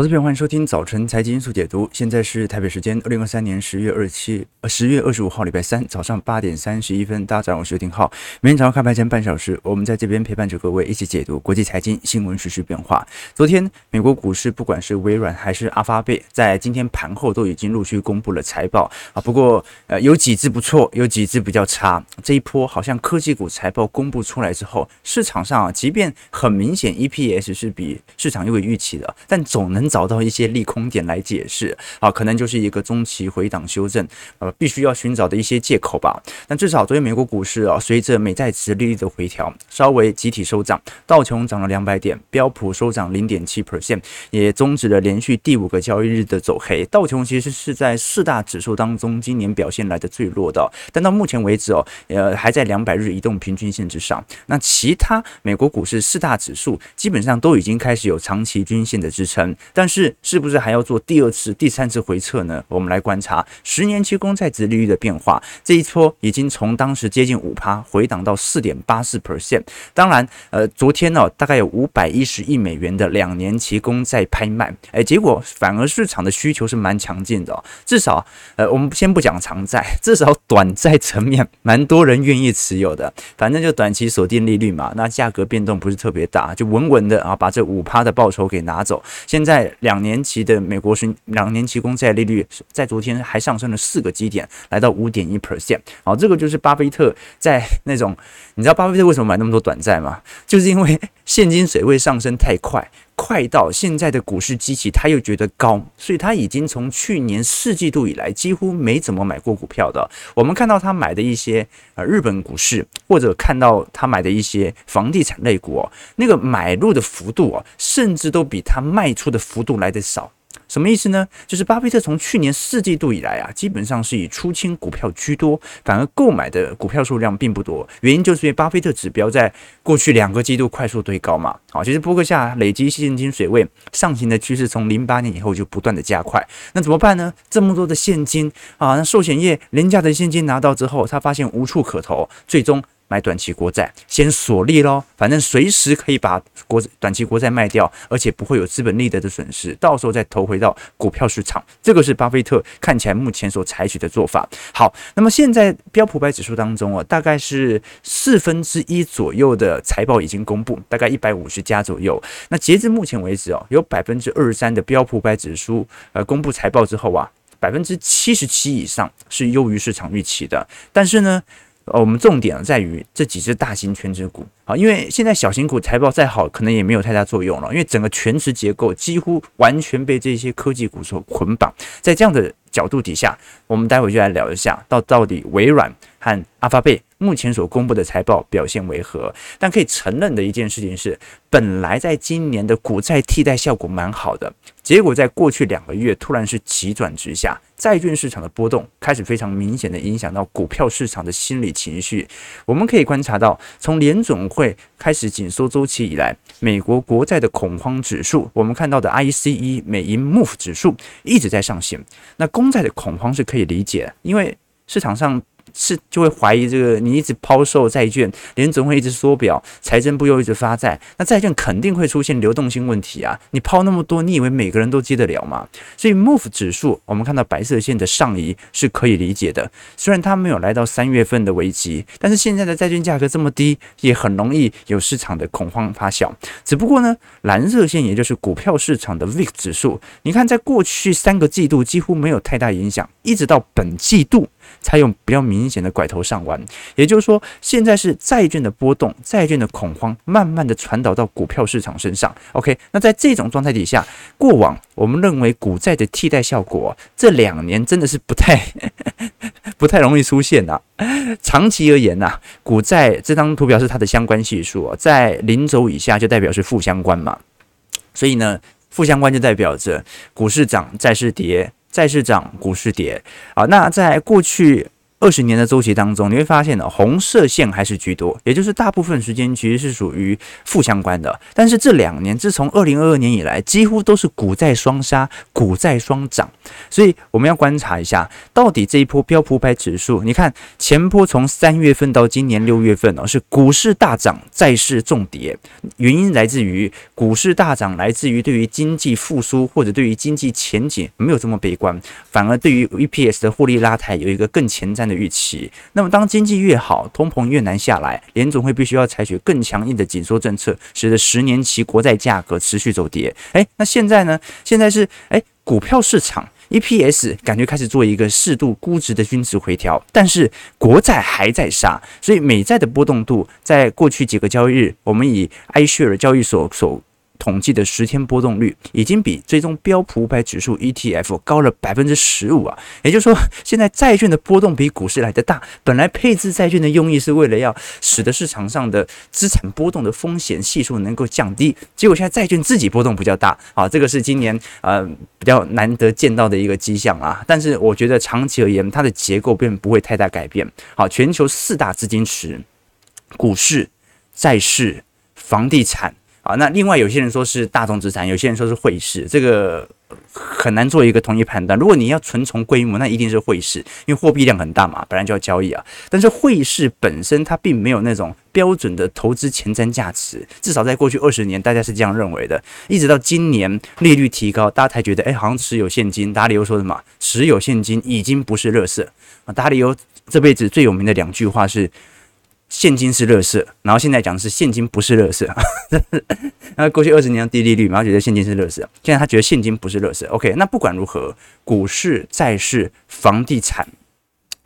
投资朋友，欢迎收听早晨财经因素解读。现在是台北时间二零二三年十月二十七呃十月二十五号礼拜三早上八点三十一分。大家早上好，我是丁浩。每天早上开盘前半小时，我们在这边陪伴着各位一起解读国际财经新闻、时事变化。昨天美国股市不管是微软还是阿发贝，在今天盘后都已经陆续公布了财报啊。不过呃有几只不错，有几只比较差。这一波好像科技股财报公布出来之后，市场上啊，即便很明显 EPS 是比市场优于预期的，但总能找到一些利空点来解释啊，可能就是一个中期回档修正，呃，必须要寻找的一些借口吧。但至少昨天美国股市啊，随着美债殖利率的回调，稍微集体收涨，道琼涨了两百点，标普收涨零点七 percent，也终止了连续第五个交易日的走黑。道琼其实是在四大指数当中今年表现来的最弱的，但到目前为止哦，呃，还在两百日移动平均线之上。那其他美国股市四大指数基本上都已经开始有长期均线的支撑，但是。是不是还要做第二次、第三次回撤呢？我们来观察十年期公债殖利率的变化。这一波已经从当时接近五趴回档到四点八四 percent。当然，呃，昨天呢、哦，大概有五百一十亿美元的两年期公债拍卖，哎，结果反而市场的需求是蛮强劲的、哦。至少，呃，我们先不讲长债，至少短债层面蛮多人愿意持有的。反正就短期锁定利率嘛，那价格变动不是特别大，就稳稳的啊，把这五趴的报酬给拿走。现在两年。期的美国十两年期公债利率在昨天还上升了四个基点，来到五点一 percent。好，这个就是巴菲特在那种，你知道巴菲特为什么买那么多短债吗？就是因为现金水位上升太快，快到现在的股市机器他又觉得高，所以他已经从去年四季度以来几乎没怎么买过股票的。我们看到他买的一些呃日本股市，或者看到他买的一些房地产类股哦，那个买入的幅度哦，甚至都比他卖出的幅度来得少。什么意思呢？就是巴菲特从去年四季度以来啊，基本上是以出清股票居多，反而购买的股票数量并不多。原因就是因为巴菲特指标在过去两个季度快速堆高嘛。好，其实波克夏累积现金水位上行的趋势，从零八年以后就不断的加快。那怎么办呢？这么多的现金啊，那寿险业廉价的现金拿到之后，他发现无处可投，最终。买短期国债，先锁利喽，反正随时可以把国短期国债卖掉，而且不会有资本利得的损失，到时候再投回到股票市场。这个是巴菲特看起来目前所采取的做法。好，那么现在标普百指数当中啊，大概是四分之一左右的财报已经公布，大概一百五十家左右。那截至目前为止哦，有百分之二十三的标普百指数呃公布财报之后啊，百分之七十七以上是优于市场预期的，但是呢。呃，我们重点在于这几只大型全值股啊，因为现在小型股财报再好，可能也没有太大作用了，因为整个全值结构几乎完全被这些科技股所捆绑。在这样的角度底下，我们待会就来聊一下，到到底微软和阿发贝目前所公布的财报表现为何？但可以承认的一件事情是，本来在今年的股债替代效果蛮好的，结果在过去两个月突然是急转直下，债券市场的波动开始非常明显的影响到股票市场的心理情绪。我们可以观察到，从联总会开始紧缩周期以来，美国国债的恐慌指数，我们看到的 ICE 美银 MOVE 指数一直在上行。那公债的恐慌是可以理解，因为市场上。是就会怀疑这个，你一直抛售债券，联总会一直缩表，财政部又一直发债，那债券肯定会出现流动性问题啊！你抛那么多，你以为每个人都接得了吗？所以 MOVE 指数，我们看到白色线的上移是可以理解的。虽然它没有来到三月份的危机，但是现在的债券价格这么低，也很容易有市场的恐慌发酵。只不过呢，蓝色线也就是股票市场的 VIX 指数，你看在过去三个季度几乎没有太大影响，一直到本季度。才有比较明显的拐头上弯，也就是说，现在是债券的波动、债券的恐慌，慢慢的传导到股票市场身上。OK，那在这种状态底下，过往我们认为股债的替代效果，这两年真的是不太 不太容易出现的。长期而言呐，股债这张图表是它的相关系数，在零轴以下就代表是负相关嘛，所以呢，负相关就代表着股市涨，债市跌。债市涨，股市跌啊。那在过去二十年的周期当中，你会发现呢，红色线还是居多，也就是大部分时间其实是属于负相关的。但是这两年，自从二零二二年以来，几乎都是股债双杀，股债双涨。所以我们要观察一下，到底这一波标普百指数，你看前波从三月份到今年六月份哦，是股市大涨，债市重跌，原因来自于股市大涨，来自于对于经济复苏或者对于经济前景没有这么悲观，反而对于 EPS 的获利拉抬有一个更前瞻的预期，那么当经济越好，通膨越难下来，联总会必须要采取更强硬的紧缩政策，使得十年期国债价格持续走跌。诶，那现在呢？现在是诶，股票市场 EPS 感觉开始做一个适度估值的均值回调，但是国债还在杀，所以美债的波动度在过去几个交易日，我们以 iShare 交易所所统计的十天波动率已经比追踪标普五百指数 ETF 高了百分之十五啊！也就是说，现在债券的波动比股市来得大。本来配置债券的用意是为了要使得市场上的资产波动的风险系数能够降低，结果现在债券自己波动比较大啊！这个是今年呃比较难得见到的一个迹象啊！但是我觉得长期而言，它的结构并不会太大改变。好，全球四大资金池：股市、债市、房地产。啊，那另外有些人说是大众资产，有些人说是汇市，这个很难做一个统一判断。如果你要纯从规模，那一定是汇市，因为货币量很大嘛，本来就要交易啊。但是汇市本身它并没有那种标准的投资前瞻价值，至少在过去二十年，大家是这样认为的。一直到今年利率提高，大家才觉得，哎，好像持有现金。达里欧说什么？持有现金已经不是乐色啊。达里欧这辈子最有名的两句话是。现金是垃圾，然后现在讲的是现金不是垃圾。那过去二十年的低利率，然后觉得现金是垃圾，现在他觉得现金不是垃圾。OK，那不管如何，股市、债市、房地产，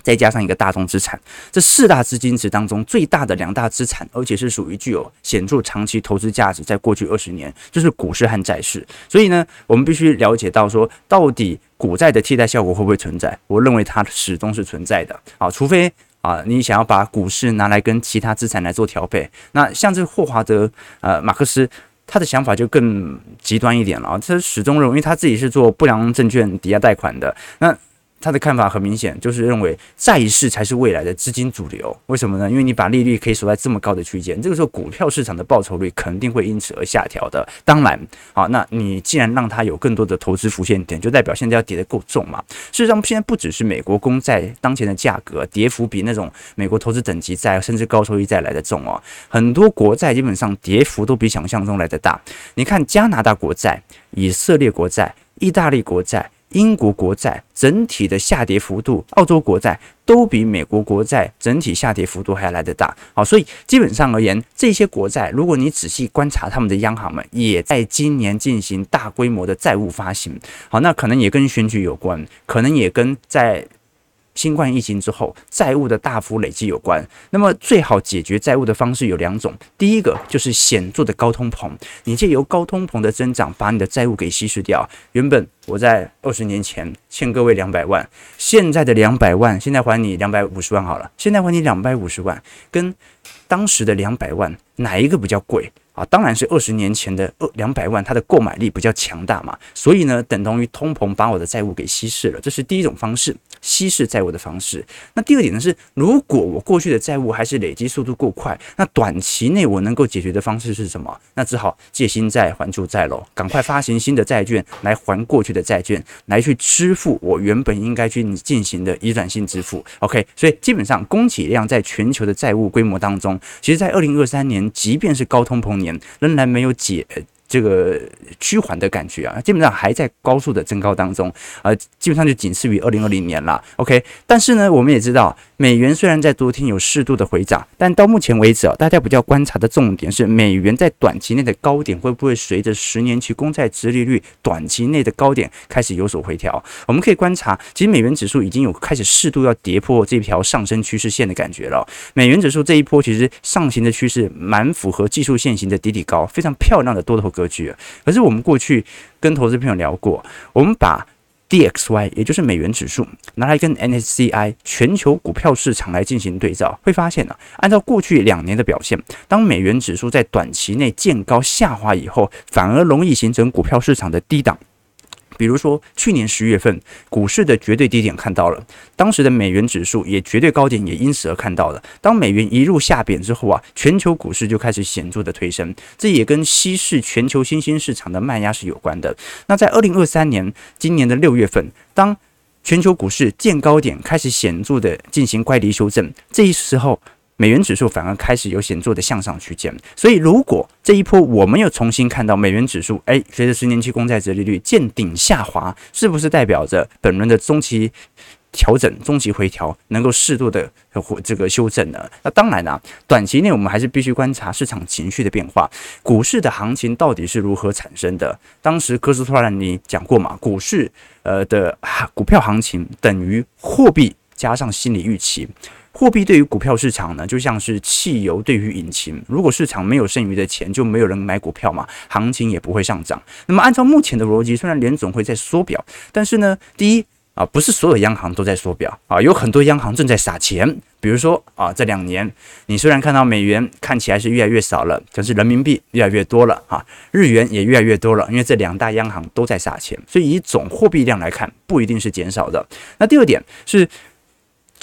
再加上一个大宗资产，这四大资金池当中最大的两大资产，而且是属于具有显著长期投资价值，在过去二十年就是股市和债市。所以呢，我们必须了解到说，到底股债的替代效果会不会存在？我认为它始终是存在的。啊，除非。啊，你想要把股市拿来跟其他资产来做调配，那像这个霍华德呃马克思他的想法就更极端一点了啊，他始终认为，因为他自己是做不良证券抵押贷款的，那。他的看法很明显，就是认为债市才是未来的资金主流。为什么呢？因为你把利率可以锁在这么高的区间，这个时候股票市场的报酬率肯定会因此而下调的。当然，好，那你既然让它有更多的投资浮现点，就代表现在要跌得够重嘛。事实上，现在不只是美国公债当前的价格跌幅比那种美国投资等级债甚至高收益债来得重哦，很多国债基本上跌幅都比想象中来得大。你看加拿大国债、以色列国债、意大利国债。英国国债整体的下跌幅度，澳洲国债都比美国国债整体下跌幅度还要来得大。好，所以基本上而言，这些国债，如果你仔细观察他们的央行们，也在今年进行大规模的债务发行。好，那可能也跟选举有关，可能也跟在。新冠疫情之后，债务的大幅累积有关。那么，最好解决债务的方式有两种。第一个就是显著的高通膨，你借由高通膨的增长，把你的债务给稀释掉。原本我在二十年前欠各位两百万，现在的两百万，现在还你两百五十万好了。现在还你两百五十万，跟当时的两百万，哪一个比较贵？啊，当然是二十年前的二两百万，它的购买力比较强大嘛，所以呢，等同于通膨把我的债务给稀释了，这是第一种方式，稀释债务的方式。那第二点呢是，如果我过去的债务还是累积速度过快，那短期内我能够解决的方式是什么？那只好借新债还旧债喽，赶快发行新的债券来还过去的债券，来去支付我原本应该去进行的移转性支付。OK，所以基本上供给量在全球的债务规模当中，其实在二零二三年，即便是高通膨。仍然没有解。这个趋缓的感觉啊，基本上还在高速的增高当中，呃，基本上就仅次于二零二零年了。OK，但是呢，我们也知道，美元虽然在昨天有适度的回涨，但到目前为止啊，大家比较观察的重点是，美元在短期内的高点会不会随着十年期公债殖利率短期内的高点开始有所回调？我们可以观察，其实美元指数已经有开始适度要跌破这条上升趋势线的感觉了。美元指数这一波其实上行的趋势蛮符合技术线型的底底高，非常漂亮的多头格。格局，可是我们过去跟投资朋友聊过，我们把 DXY 也就是美元指数拿来跟 NSCI 全球股票市场来进行对照，会发现呢，按照过去两年的表现，当美元指数在短期内见高下滑以后，反而容易形成股票市场的低档。比如说，去年十月份股市的绝对低点看到了，当时的美元指数也绝对高点也因此而看到了。当美元一路下贬之后啊，全球股市就开始显著的推升，这也跟稀释全球新兴市场的卖压是有关的。那在二零二三年今年的六月份，当全球股市见高点开始显著的进行乖离修正，这一时候。美元指数反而开始有显著的向上区间，所以如果这一波我们又重新看到美元指数，哎，随着十年期公债殖利率见顶下滑，是不是代表着本轮的中期调整、中期回调能够适度的这个修正呢？那当然啦，短期内我们还是必须观察市场情绪的变化，股市的行情到底是如何产生的？当时科斯托兰尼讲过嘛，股市呃的股票行情等于货币加上心理预期。货币对于股票市场呢，就像是汽油对于引擎。如果市场没有剩余的钱，就没有人买股票嘛，行情也不会上涨。那么按照目前的逻辑，虽然联总会在缩表，但是呢，第一啊，不是所有央行都在缩表啊，有很多央行正在撒钱。比如说啊，这两年你虽然看到美元看起来是越来越少了，可是人民币越来越多了啊，日元也越来越多了，因为这两大央行都在撒钱，所以以总货币量来看，不一定是减少的。那第二点是。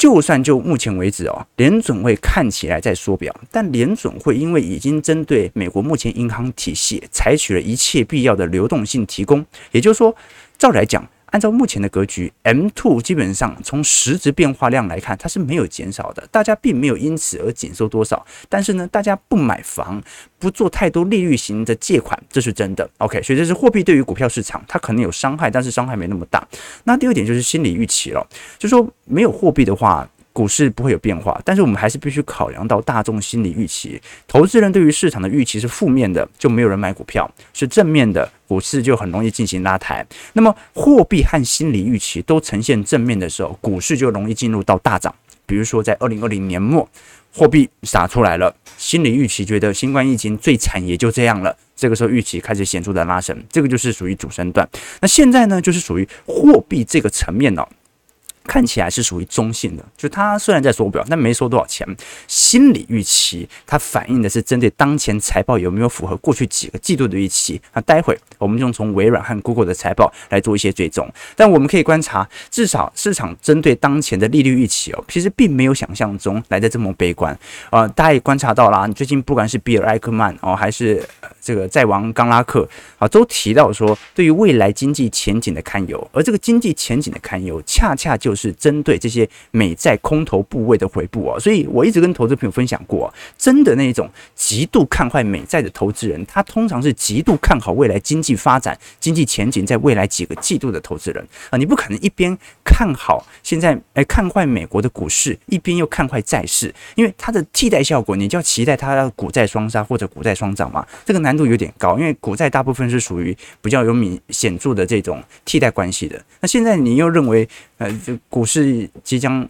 就算就目前为止哦，联准会看起来在缩表，但联准会因为已经针对美国目前银行体系采取了一切必要的流动性提供，也就是说，照来讲。按照目前的格局，M two 基本上从实质变化量来看，它是没有减少的，大家并没有因此而减收多少。但是呢，大家不买房，不做太多利率型的借款，这是真的。OK，所以这是货币对于股票市场，它可能有伤害，但是伤害没那么大。那第二点就是心理预期了，就说没有货币的话。股市不会有变化，但是我们还是必须考量到大众心理预期。投资人对于市场的预期是负面的，就没有人买股票；是正面的，股市就很容易进行拉抬。那么货币和心理预期都呈现正面的时候，股市就容易进入到大涨。比如说在二零二零年末，货币撒出来了，心理预期觉得新冠疫情最惨也就这样了，这个时候预期开始显著的拉升，这个就是属于主升段。那现在呢，就是属于货币这个层面呢、看起来是属于中性的，就它虽然在缩表，但没收多少钱。心理预期它反映的是针对当前财报有没有符合过去几个季度的预期。那待会我们就从微软和 Google 的财报来做一些追踪。但我们可以观察，至少市场针对当前的利率预期哦，其实并没有想象中来的这么悲观啊、呃。大家也观察到了，最近不管是比尔艾克曼哦，还是这个债王冈拉克啊，都提到说对于未来经济前景的堪忧，而这个经济前景的堪忧，恰恰就。就是针对这些美债空头部位的回补哦，所以我一直跟投资朋友分享过，真的那种极度看坏美债的投资人，他通常是极度看好未来经济发展、经济前景在未来几个季度的投资人。啊，你不可能一边看好现在哎看坏美国的股市，一边又看坏债市，因为它的替代效果，你就要期待它要股债双杀或者股债双涨嘛，这个难度有点高，因为股债大部分是属于比较有明显著的这种替代关系的，那现在你又认为呃就。股市即将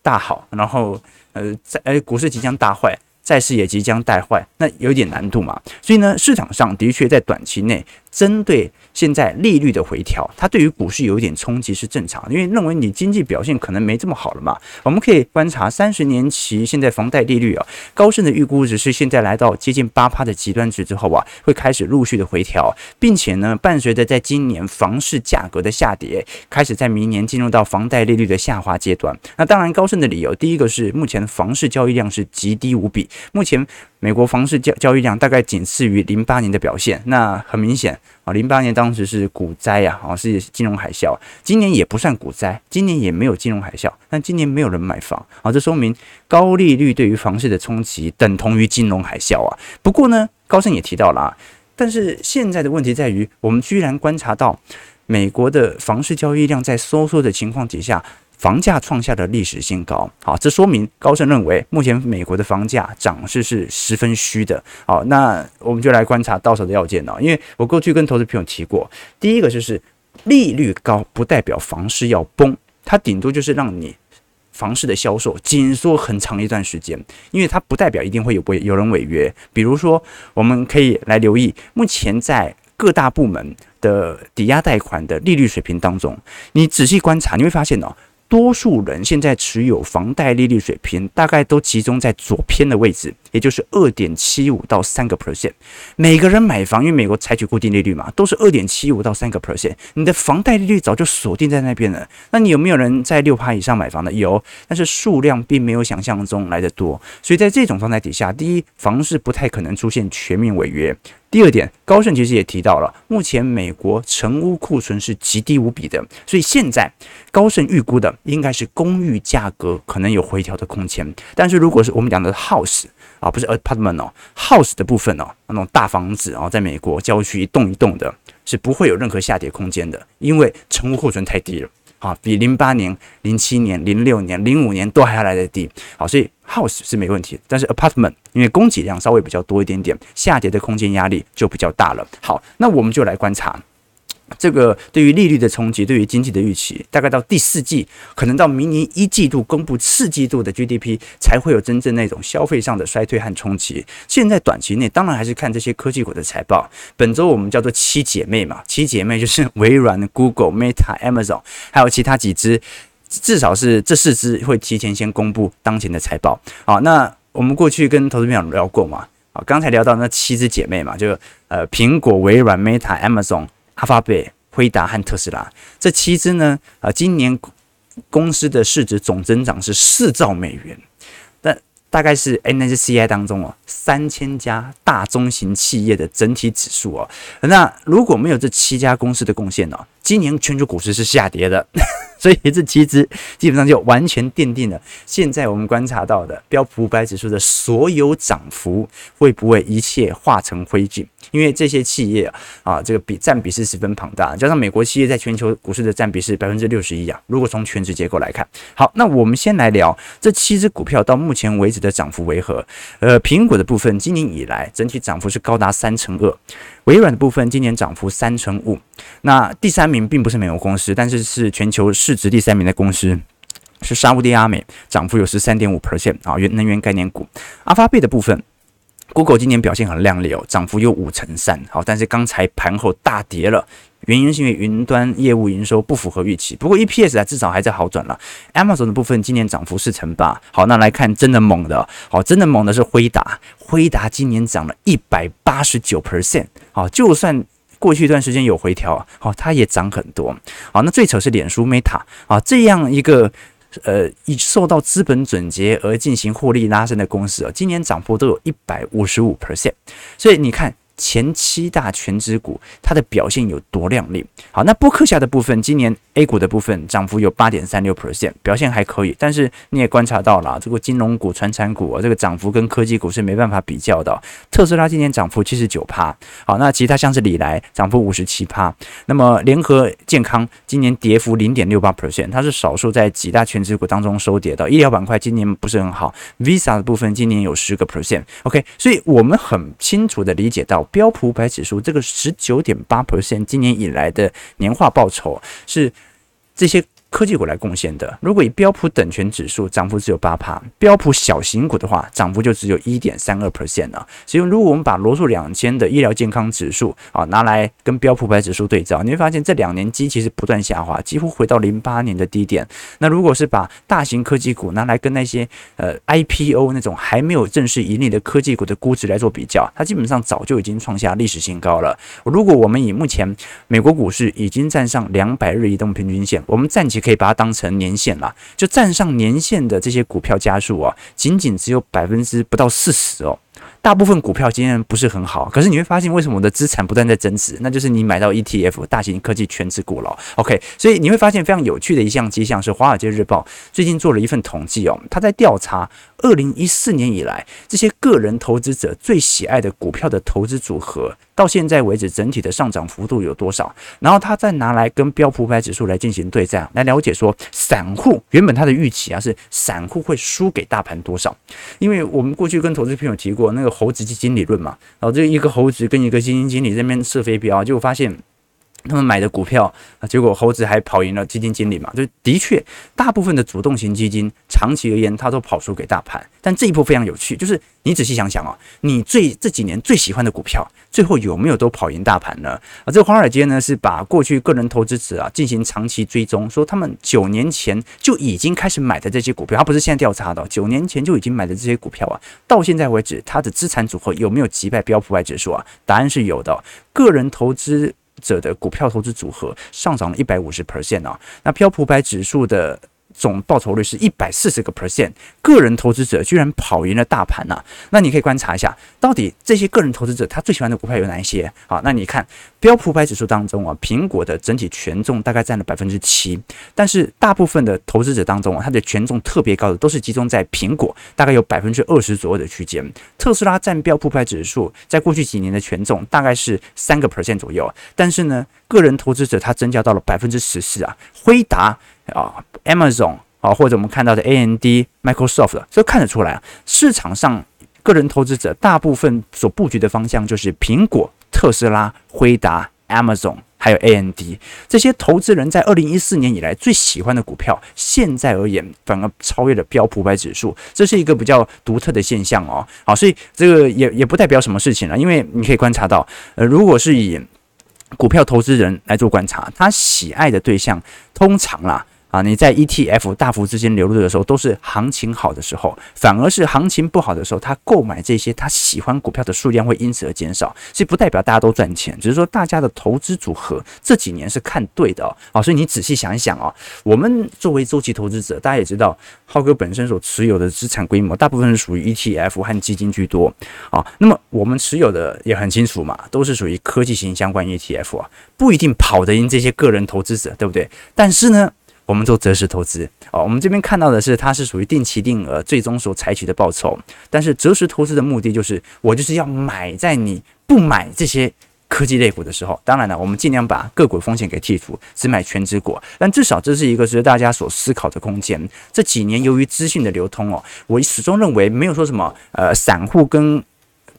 大好，然后呃，在呃，股市即将大坏，债市也即将带坏，那有点难度嘛。所以呢，市场上的确在短期内。针对现在利率的回调，它对于股市有一点冲击是正常，因为认为你经济表现可能没这么好了嘛。我们可以观察三十年期现在房贷利率啊，高盛的预估值是现在来到接近八趴的极端值之后啊，会开始陆续的回调，并且呢，伴随着在今年房市价格的下跌，开始在明年进入到房贷利率的下滑阶段。那当然，高盛的理由，第一个是目前房市交易量是极低无比，目前美国房市交交易量大概仅次于零八年的表现，那很明显。啊，零八年当时是股灾呀，啊，是金融海啸。今年也不算股灾，今年也没有金融海啸，但今年没有人买房啊，这说明高利率对于房市的冲击等同于金融海啸啊。不过呢，高盛也提到了啊，但是现在的问题在于，我们居然观察到美国的房市交易量在收缩的情况底下。房价创下的历史新高，好，这说明高盛认为目前美国的房价涨势是十分虚的。好，那我们就来观察到手的要件了。因为我过去跟投资朋友提过，第一个就是利率高不代表房市要崩，它顶多就是让你房市的销售紧缩很长一段时间，因为它不代表一定会有违有人违约。比如说，我们可以来留意目前在各大部门的抵押贷款的利率水平当中，你仔细观察，你会发现哦。多数人现在持有房贷利率水平大概都集中在左偏的位置，也就是二点七五到三个 percent。每个人买房，因为美国采取固定利率嘛，都是二点七五到三个 percent。你的房贷利率早就锁定在那边了。那你有没有人在六趴以上买房的？有，但是数量并没有想象中来得多。所以在这种状态底下，第一，房市不太可能出现全面违约。第二点，高盛其实也提到了，目前美国成屋库存是极低无比的，所以现在高盛预估的应该是公寓价格可能有回调的空间。但是如果是我们讲的 house 啊，不是 apartment 哦，house 的部分哦，那种大房子啊，在美国郊区一栋一栋的，是不会有任何下跌空间的，因为成屋库存太低了。啊，比零八年、零七年、零六年、零五年都还要来得低。好，所以 house 是没问题，但是 apartment 因为供给量稍微比较多一点点，下跌的空间压力就比较大了。好，那我们就来观察。这个对于利率的冲击，对于经济的预期，大概到第四季，可能到明年一季度公布四季度的 GDP，才会有真正那种消费上的衰退和冲击。现在短期内，当然还是看这些科技股的财报。本周我们叫做七姐妹嘛，七姐妹就是微软、Google、Meta、Amazon，还有其他几只，至少是这四只会提前先公布当前的财报。好，那我们过去跟投资朋友聊过嘛，啊，刚才聊到那七只姐妹嘛，就呃苹果、微软、Meta、Amazon。阿法贝、辉达和特斯拉这七只呢，啊，今年公司的市值总增长是四兆美元，但大概是 NSCI 当中哦三千家大中型企业的整体指数哦。那如果没有这七家公司的贡献呢，今年全球股市是下跌的。所以这七只基本上就完全奠定了现在我们观察到的标普五百指数的所有涨幅会不会一切化成灰烬？因为这些企业啊，这个比占比是十分庞大，加上美国企业在全球股市的占比是百分之六十一啊。如果从权值结构来看，好，那我们先来聊这七只股票到目前为止的涨幅为何？呃，苹果的部分今年以来整体涨幅是高达三成二。微软的部分今年涨幅三成五，那第三名并不是美国公司，但是是全球市值第三名的公司，是沙乌地阿美，涨幅有十三点五 percent 啊，原能源概念股。阿发贝的部分，Google 今年表现很亮丽哦，涨幅有五成三，好，但是刚才盘后大跌了。原因是因为云端业务营收不符合预期，不过 EPS 啊至少还在好转了。Amazon 的部分今年涨幅四成八，好，那来看真的猛的，好，真的猛的是辉达，辉达今年涨了一百八十九 percent，好，就算过去一段时间有回调啊，好，它也涨很多。好，那最丑是脸书 Meta 啊，这样一个呃以受到资本总结而进行获利拉升的公司啊，今年涨幅都有一百五十五 percent，所以你看。前七大全值股，它的表现有多亮丽？好，那波克下的部分，今年 A 股的部分涨幅有八点三六 percent，表现还可以。但是你也观察到了，这个金融股、传产股啊，这个涨幅跟科技股是没办法比较的。特斯拉今年涨幅七十九趴，好，那其他像是礼来涨幅五十七趴，那么联合健康今年跌幅零点六八 percent，它是少数在几大权值股当中收跌的。医疗板块今年不是很好，Visa 的部分今年有十个 percent。OK，所以我们很清楚的理解到。标普五百指数这个十九点八 percent 今年以来的年化报酬是这些。科技股来贡献的，如果以标普等权指数涨幅只有八趴，标普小型股的话涨幅就只有一点三二 percent 了。所以，如果我们把罗素两千的医疗健康指数啊拿来跟标普百指数对照，你会发现这两年基期是不断下滑，几乎回到零八年的低点。那如果是把大型科技股拿来跟那些呃 IPO 那种还没有正式盈利的科技股的估值来做比较，它基本上早就已经创下历史新高了。如果我们以目前美国股市已经站上两百日移动平均线，我们暂且。可以把它当成年限了，就站上年限的这些股票加数啊，仅仅只有百分之不到四十哦。大部分股票今天不是很好，可是你会发现为什么我的资产不断在增值？那就是你买到 ETF 大型科技全值股了。OK，所以你会发现非常有趣的一项迹象是，《华尔街日报》最近做了一份统计哦，他在调查二零一四年以来这些个人投资者最喜爱的股票的投资组合，到现在为止整体的上涨幅度有多少？然后他再拿来跟标普五百指数来进行对战，来了解说散户原本他的预期啊是散户会输给大盘多少？因为我们过去跟投资朋友提过那个。猴子基金理论嘛，然后这一个猴子跟一个基金经理这边射飞镖，结果发现他们买的股票啊，结果猴子还跑赢了基金经理嘛？就的确，大部分的主动型基金长期而言，它都跑输给大盘。但这一波非常有趣，就是你仔细想想啊，你最这几年最喜欢的股票，最后有没有都跑赢大盘呢？啊，这华尔街呢是把过去个人投资者啊进行长期追踪，说他们九年前就已经开始买的这些股票，他不是现在调查的，九年前就已经买的这些股票啊，到现在为止，它的资产组合有没有击败标普五百指数啊？答案是有的，个人投资者的股票投资组合上涨了一百五十 percent 啊，那标普百指数的总报酬率是一百四十个 percent，个人投资者居然跑赢了大盘呐！那你可以观察一下，到底这些个人投资者他最喜欢的股票有哪一些？好，那你看标普五百指数当中啊，苹果的整体权重大概占了百分之七，但是大部分的投资者当中啊，它的权重特别高的都是集中在苹果，大概有百分之二十左右的区间。特斯拉占标普五百指数在过去几年的权重大概是三个 percent 左右，但是呢，个人投资者他增加到了百分之十四啊，辉达。啊，Amazon 啊，或者我们看到的 AMD、Microsoft，这看得出来，市场上个人投资者大部分所布局的方向就是苹果、特斯拉、辉达、Amazon，还有 AMD 这些投资人在二零一四年以来最喜欢的股票，现在而言反而超越了标普百指数，这是一个比较独特的现象哦。好，所以这个也也不代表什么事情了，因为你可以观察到，呃，如果是以股票投资人来做观察，他喜爱的对象通常啦。啊，你在 ETF 大幅资金流入的时候，都是行情好的时候，反而是行情不好的时候，他购买这些他喜欢股票的数量会因此而减少。所以不代表大家都赚钱，只是说大家的投资组合这几年是看对的哦。啊，所以你仔细想一想啊，我们作为周期投资者，大家也知道，浩哥本身所持有的资产规模大部分是属于 ETF 和基金居多啊。那么我们持有的也很清楚嘛，都是属于科技型相关 ETF 啊，不一定跑得赢这些个人投资者，对不对？但是呢，我们做择时投资哦，我们这边看到的是它是属于定期定额最终所采取的报酬，但是择时投资的目的就是我就是要买在你不买这些科技类股的时候。当然了，我们尽量把个股风险给剔除，只买全职股。但至少这是一个值得大家所思考的空间。这几年由于资讯的流通哦，我始终认为没有说什么呃散户跟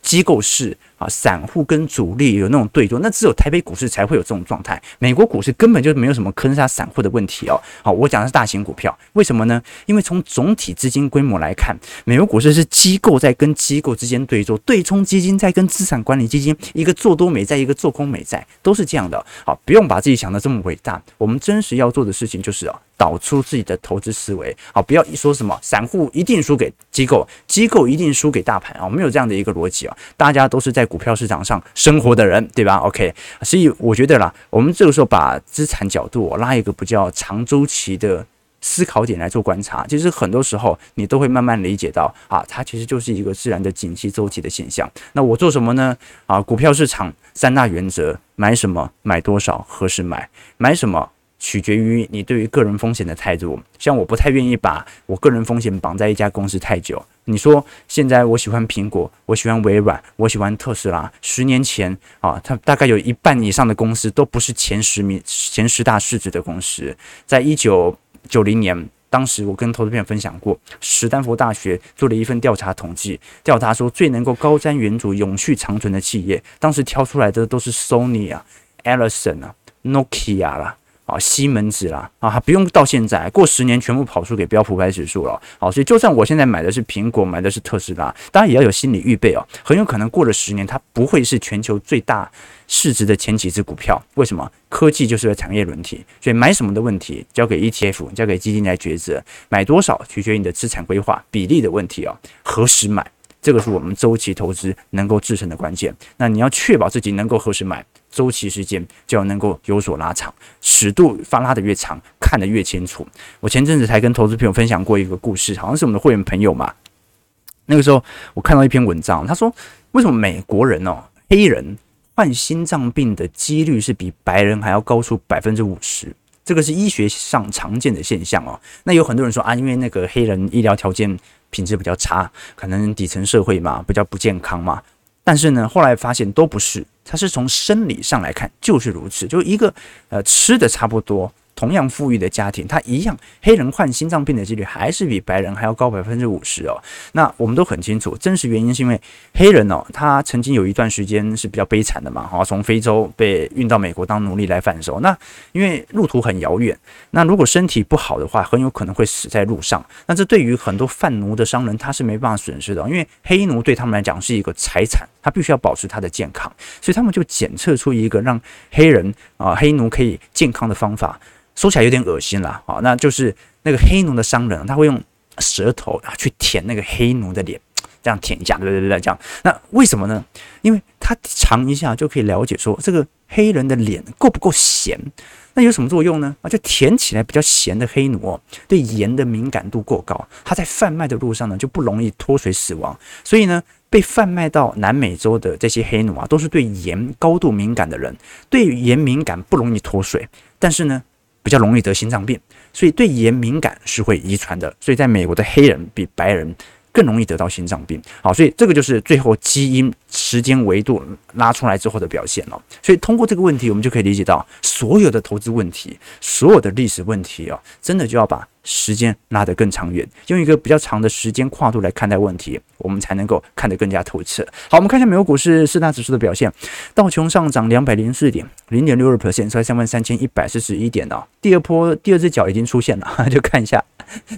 机构是。散户跟主力有那种对坐，那只有台北股市才会有这种状态。美国股市根本就没有什么坑杀散户的问题哦。好，我讲的是大型股票，为什么呢？因为从总体资金规模来看，美国股市是机构在跟机构之间对坐，对冲基金在跟资产管理基金，一个做多美债，一个做空美债，都是这样的。好，不用把自己想得这么伟大。我们真实要做的事情就是啊，导出自己的投资思维。好，不要一说什么散户一定输给机构，机构一定输给大盘啊，没有这样的一个逻辑啊。大家都是在。股票市场上生活的人，对吧？OK，所以我觉得啦，我们这个时候把资产角度拉一个比较长周期的思考点来做观察，其实很多时候你都会慢慢理解到啊，它其实就是一个自然的景气周期的现象。那我做什么呢？啊，股票市场三大原则：买什么、买多少、何时买。买什么？取决于你对于个人风险的态度，像我不太愿意把我个人风险绑在一家公司太久。你说现在我喜欢苹果，我喜欢微软，我喜欢特斯拉。十年前啊，它大概有一半以上的公司都不是前十名、前十大市值的公司。在一九九零年，当时我跟投资朋友分享过，史丹佛大学做了一份调查统计，调查说最能够高瞻远瞩、永续长存的企业，当时挑出来的都是 Sony 啊、Ericsson 啊、Nokia 啦。啊，西门子啦，啊，还不用到现在，过十年全部跑输给标普百指数了。好，所以就算我现在买的是苹果，买的是特斯拉，当然也要有心理预备哦。很有可能过了十年，它不会是全球最大市值的前几只股票。为什么？科技就是个产业轮替，所以买什么的问题交给 ETF，交给基金来抉择。买多少取决于你的资产规划比例的问题哦。何时买？这个是我们周期投资能够制胜的关键。那你要确保自己能够何时买。周期时间就要能够有所拉长，尺度发拉得越长，看得越清楚。我前阵子才跟投资朋友分享过一个故事，好像是我们的会员朋友嘛。那个时候我看到一篇文章，他说为什么美国人哦，黑人患心脏病的几率是比白人还要高出百分之五十？这个是医学上常见的现象哦。那有很多人说啊，因为那个黑人医疗条件品质比较差，可能底层社会嘛，比较不健康嘛。但是呢，后来发现都不是，它是从生理上来看就是如此，就一个呃吃的差不多，同样富裕的家庭，他一样黑人患心脏病的几率还是比白人还要高百分之五十哦。那我们都很清楚，真实原因是因为黑人哦，他曾经有一段时间是比较悲惨的嘛，哈，从非洲被运到美国当奴隶来贩售。那因为路途很遥远，那如果身体不好的话，很有可能会死在路上。那这对于很多贩奴的商人，他是没办法损失的，因为黑奴对他们来讲是一个财产，他必须要保持他的健康，所以他们就检测出一个让黑人啊黑奴可以健康的方法。说起来有点恶心了，啊，那就是那个黑奴的商人，他会用舌头啊去舔那个黑奴的脸，这样舔一下，对对对，这样。那为什么呢？因为他尝一下就可以了解说这个黑人的脸够不够咸。那有什么作用呢？啊，就舔起来比较咸的黑奴哦，对盐的敏感度过高，他在贩卖的路上呢就不容易脱水死亡。所以呢，被贩卖到南美洲的这些黑奴啊，都是对盐高度敏感的人，对盐敏感不容易脱水，但是呢。比较容易得心脏病，所以对盐敏感是会遗传的。所以在美国的黑人比白人更容易得到心脏病。好，所以这个就是最后基因时间维度拉出来之后的表现了。所以通过这个问题，我们就可以理解到，所有的投资问题，所有的历史问题啊，真的就要把。时间拉得更长远，用一个比较长的时间跨度来看待问题，我们才能够看得更加透彻。好，我们看一下美国股市四大指数的表现，道琼上涨两百零四点，零点六二 percent，收在三万三千一百四十一点哦。第二波第二只脚已经出现了，就看一下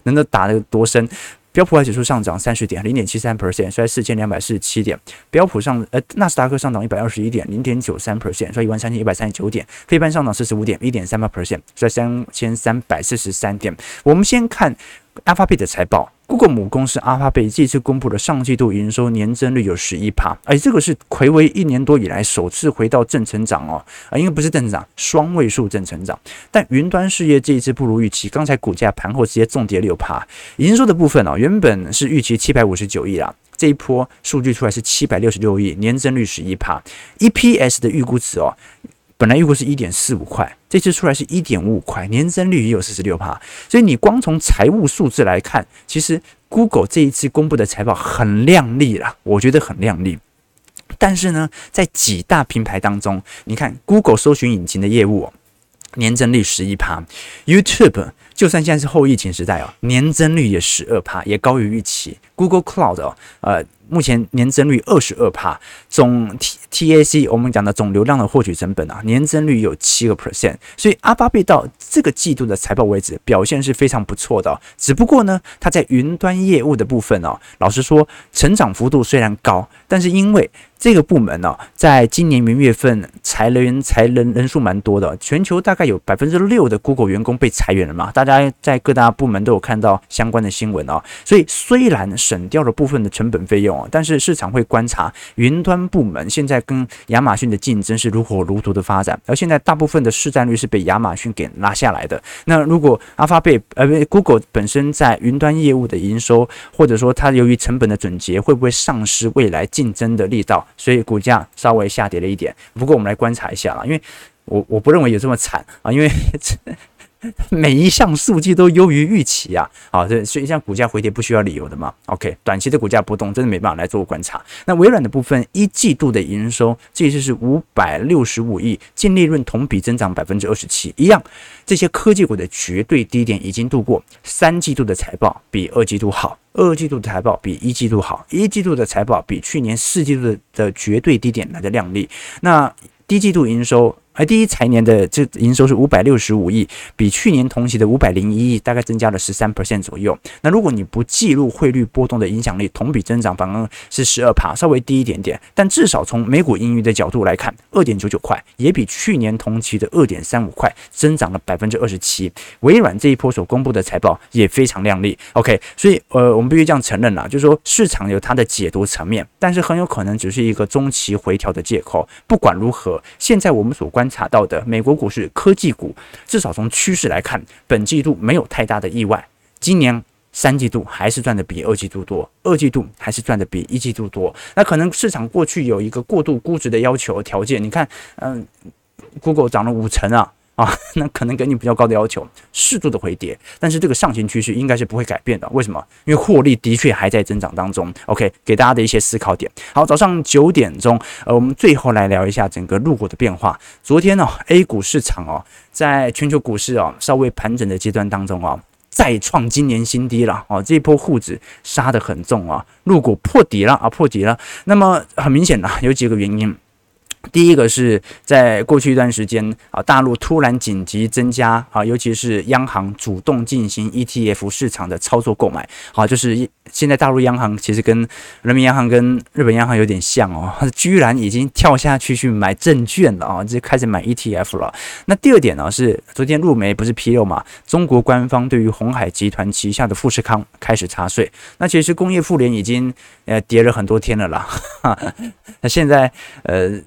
能够打得多深。标普指数上涨三十点，零点七三 percent，收在四千两百四十七点。标普上呃，纳斯达克上涨一百二十一点，零点九三 percent，收一万三千一百三十九点。非半上涨四十五点，一点三八 percent，收三千三百四十三点。我们先看。Alphabet 的财报，Google 母公司 Alphabet 这次公布的上季度营收年增率有十一趴，哎，这个是睽违一年多以来首次回到正成长哦，啊，应该不是正成长，双位数正成长。但云端事业这一次不如预期，刚才股价盘后直接重跌六趴。营收的部分哦，原本是预期七百五十九亿啦，这一波数据出来是七百六十六亿，年增率十一趴。EPS 的预估值哦。本来预估是一点四五块，这次出来是一点五五块，年增率也有四十六趴。所以你光从财务数字来看，其实 Google 这一次公布的财报很亮丽啦，我觉得很亮丽。但是呢，在几大平台当中，你看 Google 搜寻引擎的业务，年增率十一趴，YouTube 就算现在是后疫情时代哦，年增率也十二趴，也高于预期。Google Cloud 哦，呃。目前年增率二十二趴，总 T T A C 我们讲的总流量的获取成本啊，年增率有七个 percent，所以阿巴贝到这个季度的财报为止表现是非常不错的。只不过呢，它在云端业务的部分哦，老实说，成长幅度虽然高，但是因为这个部门呢，在今年元月份裁员裁人人数蛮多的，全球大概有百分之六的 Google 员工被裁员了嘛，大家在各大部门都有看到相关的新闻啊，所以虽然省掉了部分的成本费用啊。但是市场会观察云端部门现在跟亚马逊的竞争是如火如荼的发展，而现在大部分的市占率是被亚马逊给拿下来的。那如果阿发贝呃不 Google 本身在云端业务的营收，或者说它由于成本的总结，会不会丧失未来竞争的力道？所以股价稍微下跌了一点。不过我们来观察一下啦，因为我我不认为有这么惨啊，因为。每一项数据都优于预期啊！好，这所以像股价回跌不需要理由的嘛？OK，短期的股价波动真的没办法来做观察。那微软的部分一季度的营收这次是五百六十五亿，净利润同比增长百分之二十七，一样。这些科技股的绝对低点已经度过，三季度的财报比二季度好，二季度的财报比一季度好，一季度的财报比去年四季度的绝对低点来的靓丽。那低季度营收。而第一财年的这营收是五百六十五亿，比去年同期的五百零一亿大概增加了十三 percent 左右。那如果你不计入汇率波动的影响力，同比增长反而是十二趴，稍微低一点点。但至少从每股盈余的角度来看，二点九九块也比去年同期的二点三五块增长了百分之二十七。微软这一波所公布的财报也非常亮丽。OK，所以呃，我们必须这样承认啦，就是说市场有它的解读层面，但是很有可能只是一个中期回调的借口。不管如何，现在我们所关观察到的美国股市科技股，至少从趋势来看，本季度没有太大的意外。今年三季度还是赚的比二季度多，二季度还是赚的比一季度多。那可能市场过去有一个过度估值的要求条件。你看，嗯，Google 涨了五成啊，啊，那可能给你比较高的要求，适度的回跌，但是这个上行趋势应该是不会改变的。为什么？因为获利的确还在增长当中。OK，给大家的一些思考点。好，早上九点钟，呃，我们最后来聊一下整个陆股的变化。昨天呢，哦，A 股市场哦，在全球股市哦稍微盘整的阶段当中哦，再创今年新低了哦，这一波沪指杀得很重啊，陆股破底了啊，破底了。那么很明显的有几个原因。第一个是在过去一段时间啊，大陆突然紧急增加啊，尤其是央行主动进行 ETF 市场的操作购买，好，就是现在大陆央行其实跟人民银行跟日本央行有点像哦，居然已经跳下去去买证券了啊，就开始买 ETF 了。那第二点呢是昨天入媒不是披露嘛，中国官方对于鸿海集团旗下的富士康开始查税，那其实工业富联已经呃跌了很多天了啦，那现在呃。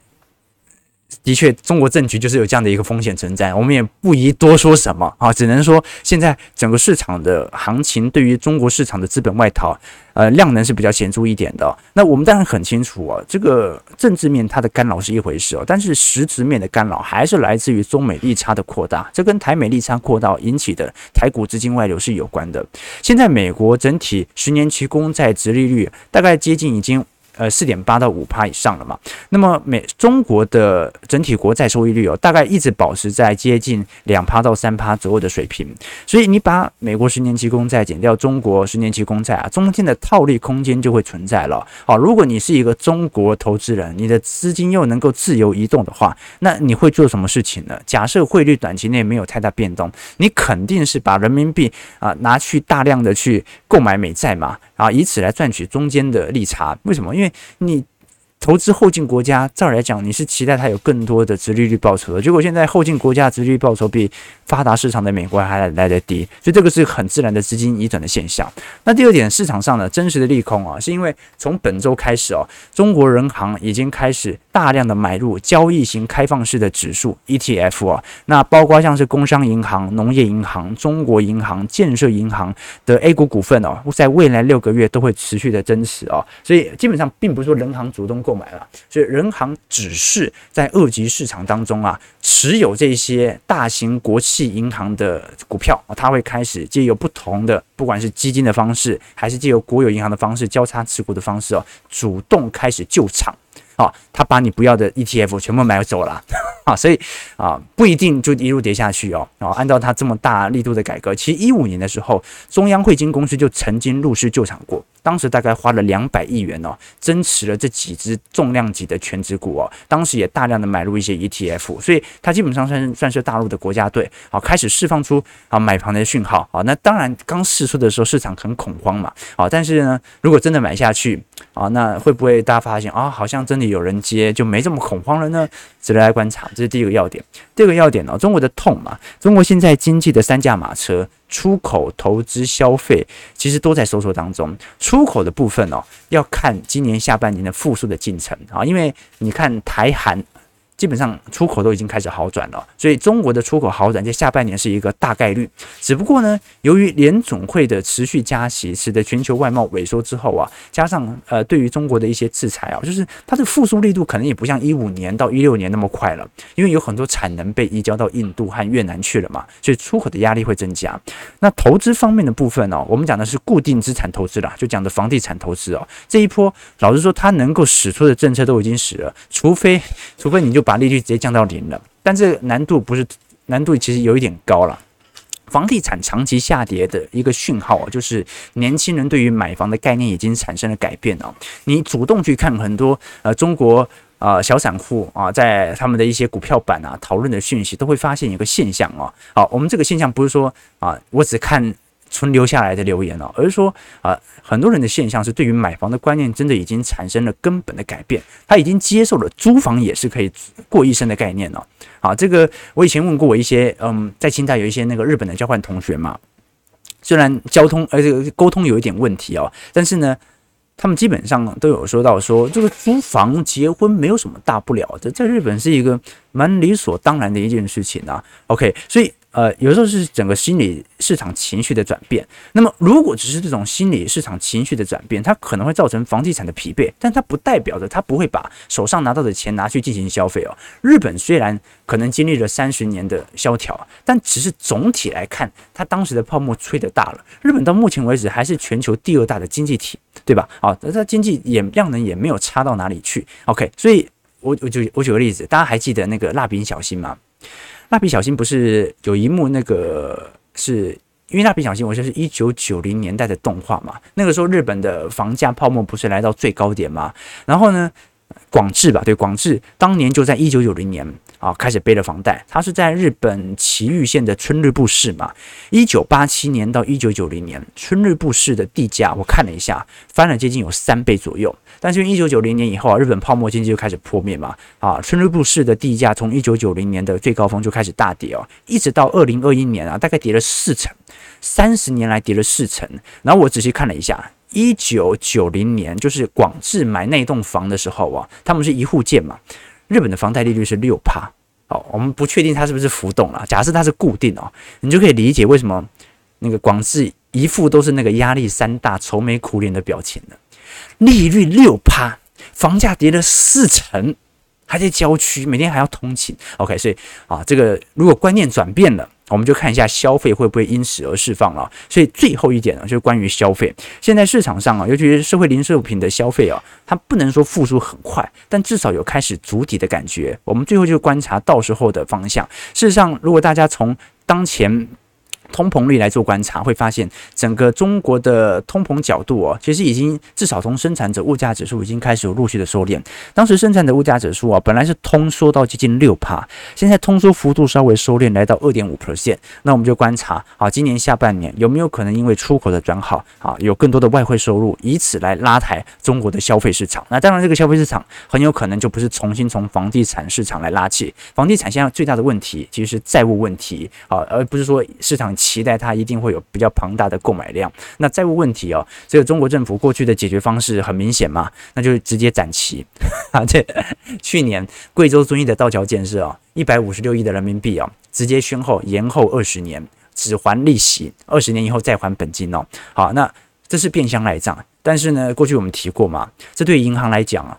的确，中国政局就是有这样的一个风险存在，我们也不宜多说什么啊，只能说现在整个市场的行情对于中国市场的资本外逃，呃，量能是比较显著一点的。那我们当然很清楚啊，这个政治面它的干扰是一回事哦，但是实质面的干扰还是来自于中美利差的扩大，这跟台美利差扩大引起的台股资金外流是有关的。现在美国整体十年期公债殖利率大概接近已经。呃，四点八到五趴以上了嘛？那么美中国的整体国债收益率哦，大概一直保持在接近两趴到三趴左右的水平。所以你把美国十年期公债减掉中国十年期公债啊，中间的套利空间就会存在了。好，如果你是一个中国投资人，你的资金又能够自由移动的话，那你会做什么事情呢？假设汇率短期内没有太大变动，你肯定是把人民币啊拿去大量的去购买美债嘛。啊，以此来赚取中间的利差，为什么？因为你。投资后进国家，照来讲，你是期待它有更多的殖利率报酬的。结果现在后进国家殖利率报酬比发达市场的美国还来得低，所以这个是很自然的资金移转的现象。那第二点，市场上呢，真实的利空啊，是因为从本周开始哦，中国人行已经开始大量的买入交易型开放式的指数 ETF 啊，那包括像是工商银行、农业银行、中国银行、建设银行的 A 股股份哦，在未来六个月都会持续的增持哦，所以基本上并不是说人行主动。购买了，所以人行只是在二级市场当中啊，持有这些大型国企银行的股票，它会开始借由不同的，不管是基金的方式，还是借由国有银行的方式交叉持股的方式哦，主动开始救场。啊，他把你不要的 ETF 全部买走了。啊，所以啊，不一定就一路跌下去哦。然后按照他这么大力度的改革，其实一五年的时候，中央汇金公司就曾经入市救场过，当时大概花了两百亿元哦，增持了这几只重量级的全值股哦，当时也大量的买入一些 ETF，所以它基本上算算是大陆的国家队，好，开始释放出啊买盘的讯号。啊。那当然刚试出的时候市场很恐慌嘛，啊，但是呢，如果真的买下去啊，那会不会大家发现啊，好像真的。有人接就没这么恐慌了呢，值得来观察。这是第一个要点。第二个要点呢，中国的痛嘛，中国现在经济的三驾马车，出口、投资、消费，其实都在收缩当中。出口的部分哦，要看今年下半年的复苏的进程啊，因为你看台韩。基本上出口都已经开始好转了，所以中国的出口好转在下半年是一个大概率。只不过呢，由于联总会的持续加息，使得全球外贸萎缩之后啊，加上呃对于中国的一些制裁啊，就是它的复苏力度可能也不像一五年到一六年那么快了，因为有很多产能被移交到印度和越南去了嘛，所以出口的压力会增加。那投资方面的部分呢，我们讲的是固定资产投资啦，就讲的房地产投资哦。这一波老实说，它能够使出的政策都已经使了，除非除非你就。把利率直接降到零了，但这难度不是难度，其实有一点高了。房地产长期下跌的一个讯号，就是年轻人对于买房的概念已经产生了改变哦。你主动去看很多呃中国呃小散户啊，在他们的一些股票版啊讨论的讯息，都会发现一个现象哦。好，我们这个现象不是说啊，我只看。存留下来的留言哦，而是说啊，很多人的现象是对于买房的观念真的已经产生了根本的改变，他已经接受了租房也是可以过一生的概念了。好，这个我以前问过我一些嗯，在清大有一些那个日本的交换同学嘛，虽然交通呃这个沟通有一点问题哦，但是呢。他们基本上都有说到说，这个租房结婚没有什么大不了的，在日本是一个蛮理所当然的一件事情啊。OK，所以呃，有时候是整个心理市场情绪的转变。那么，如果只是这种心理市场情绪的转变，它可能会造成房地产的疲惫，但它不代表着它不会把手上拿到的钱拿去进行消费哦。日本虽然可能经历了三十年的萧条，但只是总体来看，它当时的泡沫吹得大了。日本到目前为止还是全球第二大的经济体，对吧？啊，它经济也量能也没有差到哪里去。OK，所以我我就我举个例子，大家还记得那个蜡笔小新吗？蜡笔小新不是有一幕那个是因为蜡笔小新，我就是一九九零年代的动画嘛。那个时候日本的房价泡沫不是来到最高点嘛？然后呢，广志吧，对，广志当年就在一九九零年啊开始背了房贷。他是在日本埼玉县的春日部市嘛。一九八七年到一九九零年，春日部市的地价我看了一下，翻了接近有三倍左右。但是因为一九九零年以后啊，日本泡沫经济就开始破灭嘛，啊，春日部市的地价从一九九零年的最高峰就开始大跌哦，一直到二零二一年啊，大概跌了四成，三十年来跌了四成。然后我仔细看了一下，一九九零年就是广志买那栋房的时候啊，他们是一户建嘛，日本的房贷利率是六趴，哦，我们不确定它是不是浮动了，假设它是固定哦，你就可以理解为什么那个广智一副都是那个压力山大、愁眉苦脸的表情了。利率六趴，房价跌了四成，还在郊区，每天还要通勤。OK，所以啊，这个如果观念转变了，我们就看一下消费会不会因此而释放了。所以最后一点呢，就是关于消费。现在市场上啊，尤其是社会零售品的消费啊，它不能说复苏很快，但至少有开始筑底的感觉。我们最后就观察到时候的方向。事实上，如果大家从当前通膨率来做观察，会发现整个中国的通膨角度哦，其实已经至少从生产者物价指数已经开始有陆续的收敛。当时生产者物价指数啊，本来是通缩到接近六趴，现在通缩幅度稍微收敛，来到二点五 percent。那我们就观察啊，今年下半年有没有可能因为出口的转好啊，有更多的外汇收入，以此来拉抬中国的消费市场。那当然，这个消费市场很有可能就不是重新从房地产市场来拉起。房地产现在最大的问题其实是债务问题啊，而不是说市场。期待它一定会有比较庞大的购买量。那债务问题哦，这个中国政府过去的解决方式很明显嘛，那就是直接展期。啊，这去年贵州遵义的道桥建设哦，一百五十六亿的人民币哦，直接宣后延后二十年，只还利息，二十年以后再还本金哦。好，那这是变相赖账。但是呢，过去我们提过嘛，这对银行来讲啊。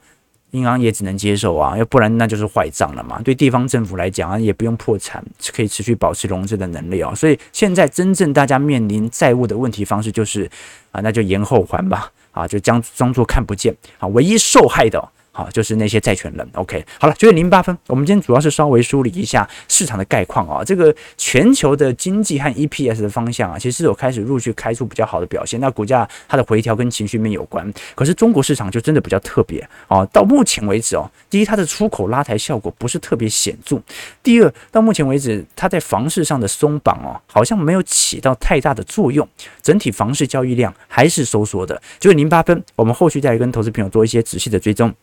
银行也只能接受啊，要不然那就是坏账了嘛。对地方政府来讲啊，也不用破产，可以持续保持融资的能力啊。所以现在真正大家面临债务的问题方式就是啊，那就延后还吧，啊，就将装作看不见啊。唯一受害的。啊，就是那些债权人。OK，好了，九点零八分，我们今天主要是稍微梳理一下市场的概况啊。这个全球的经济和 EPS 的方向啊，其实有开始陆续开出比较好的表现。那股价它的回调跟情绪面有关，可是中国市场就真的比较特别啊。到目前为止哦，第一，它的出口拉抬效果不是特别显著；第二，到目前为止，它在房市上的松绑哦，好像没有起到太大的作用。整体房市交易量还是收缩的。九点零八分，我们后续再跟投资朋友做一些仔细的追踪。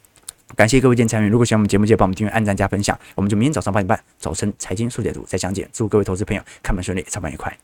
感谢各位今天参与，如果喜欢我们节目，记得帮我们订阅、按赞、加分享。我们就明天早上八点半，早晨财经速解读再讲解。祝各位投资朋友开门顺利，操盘愉快。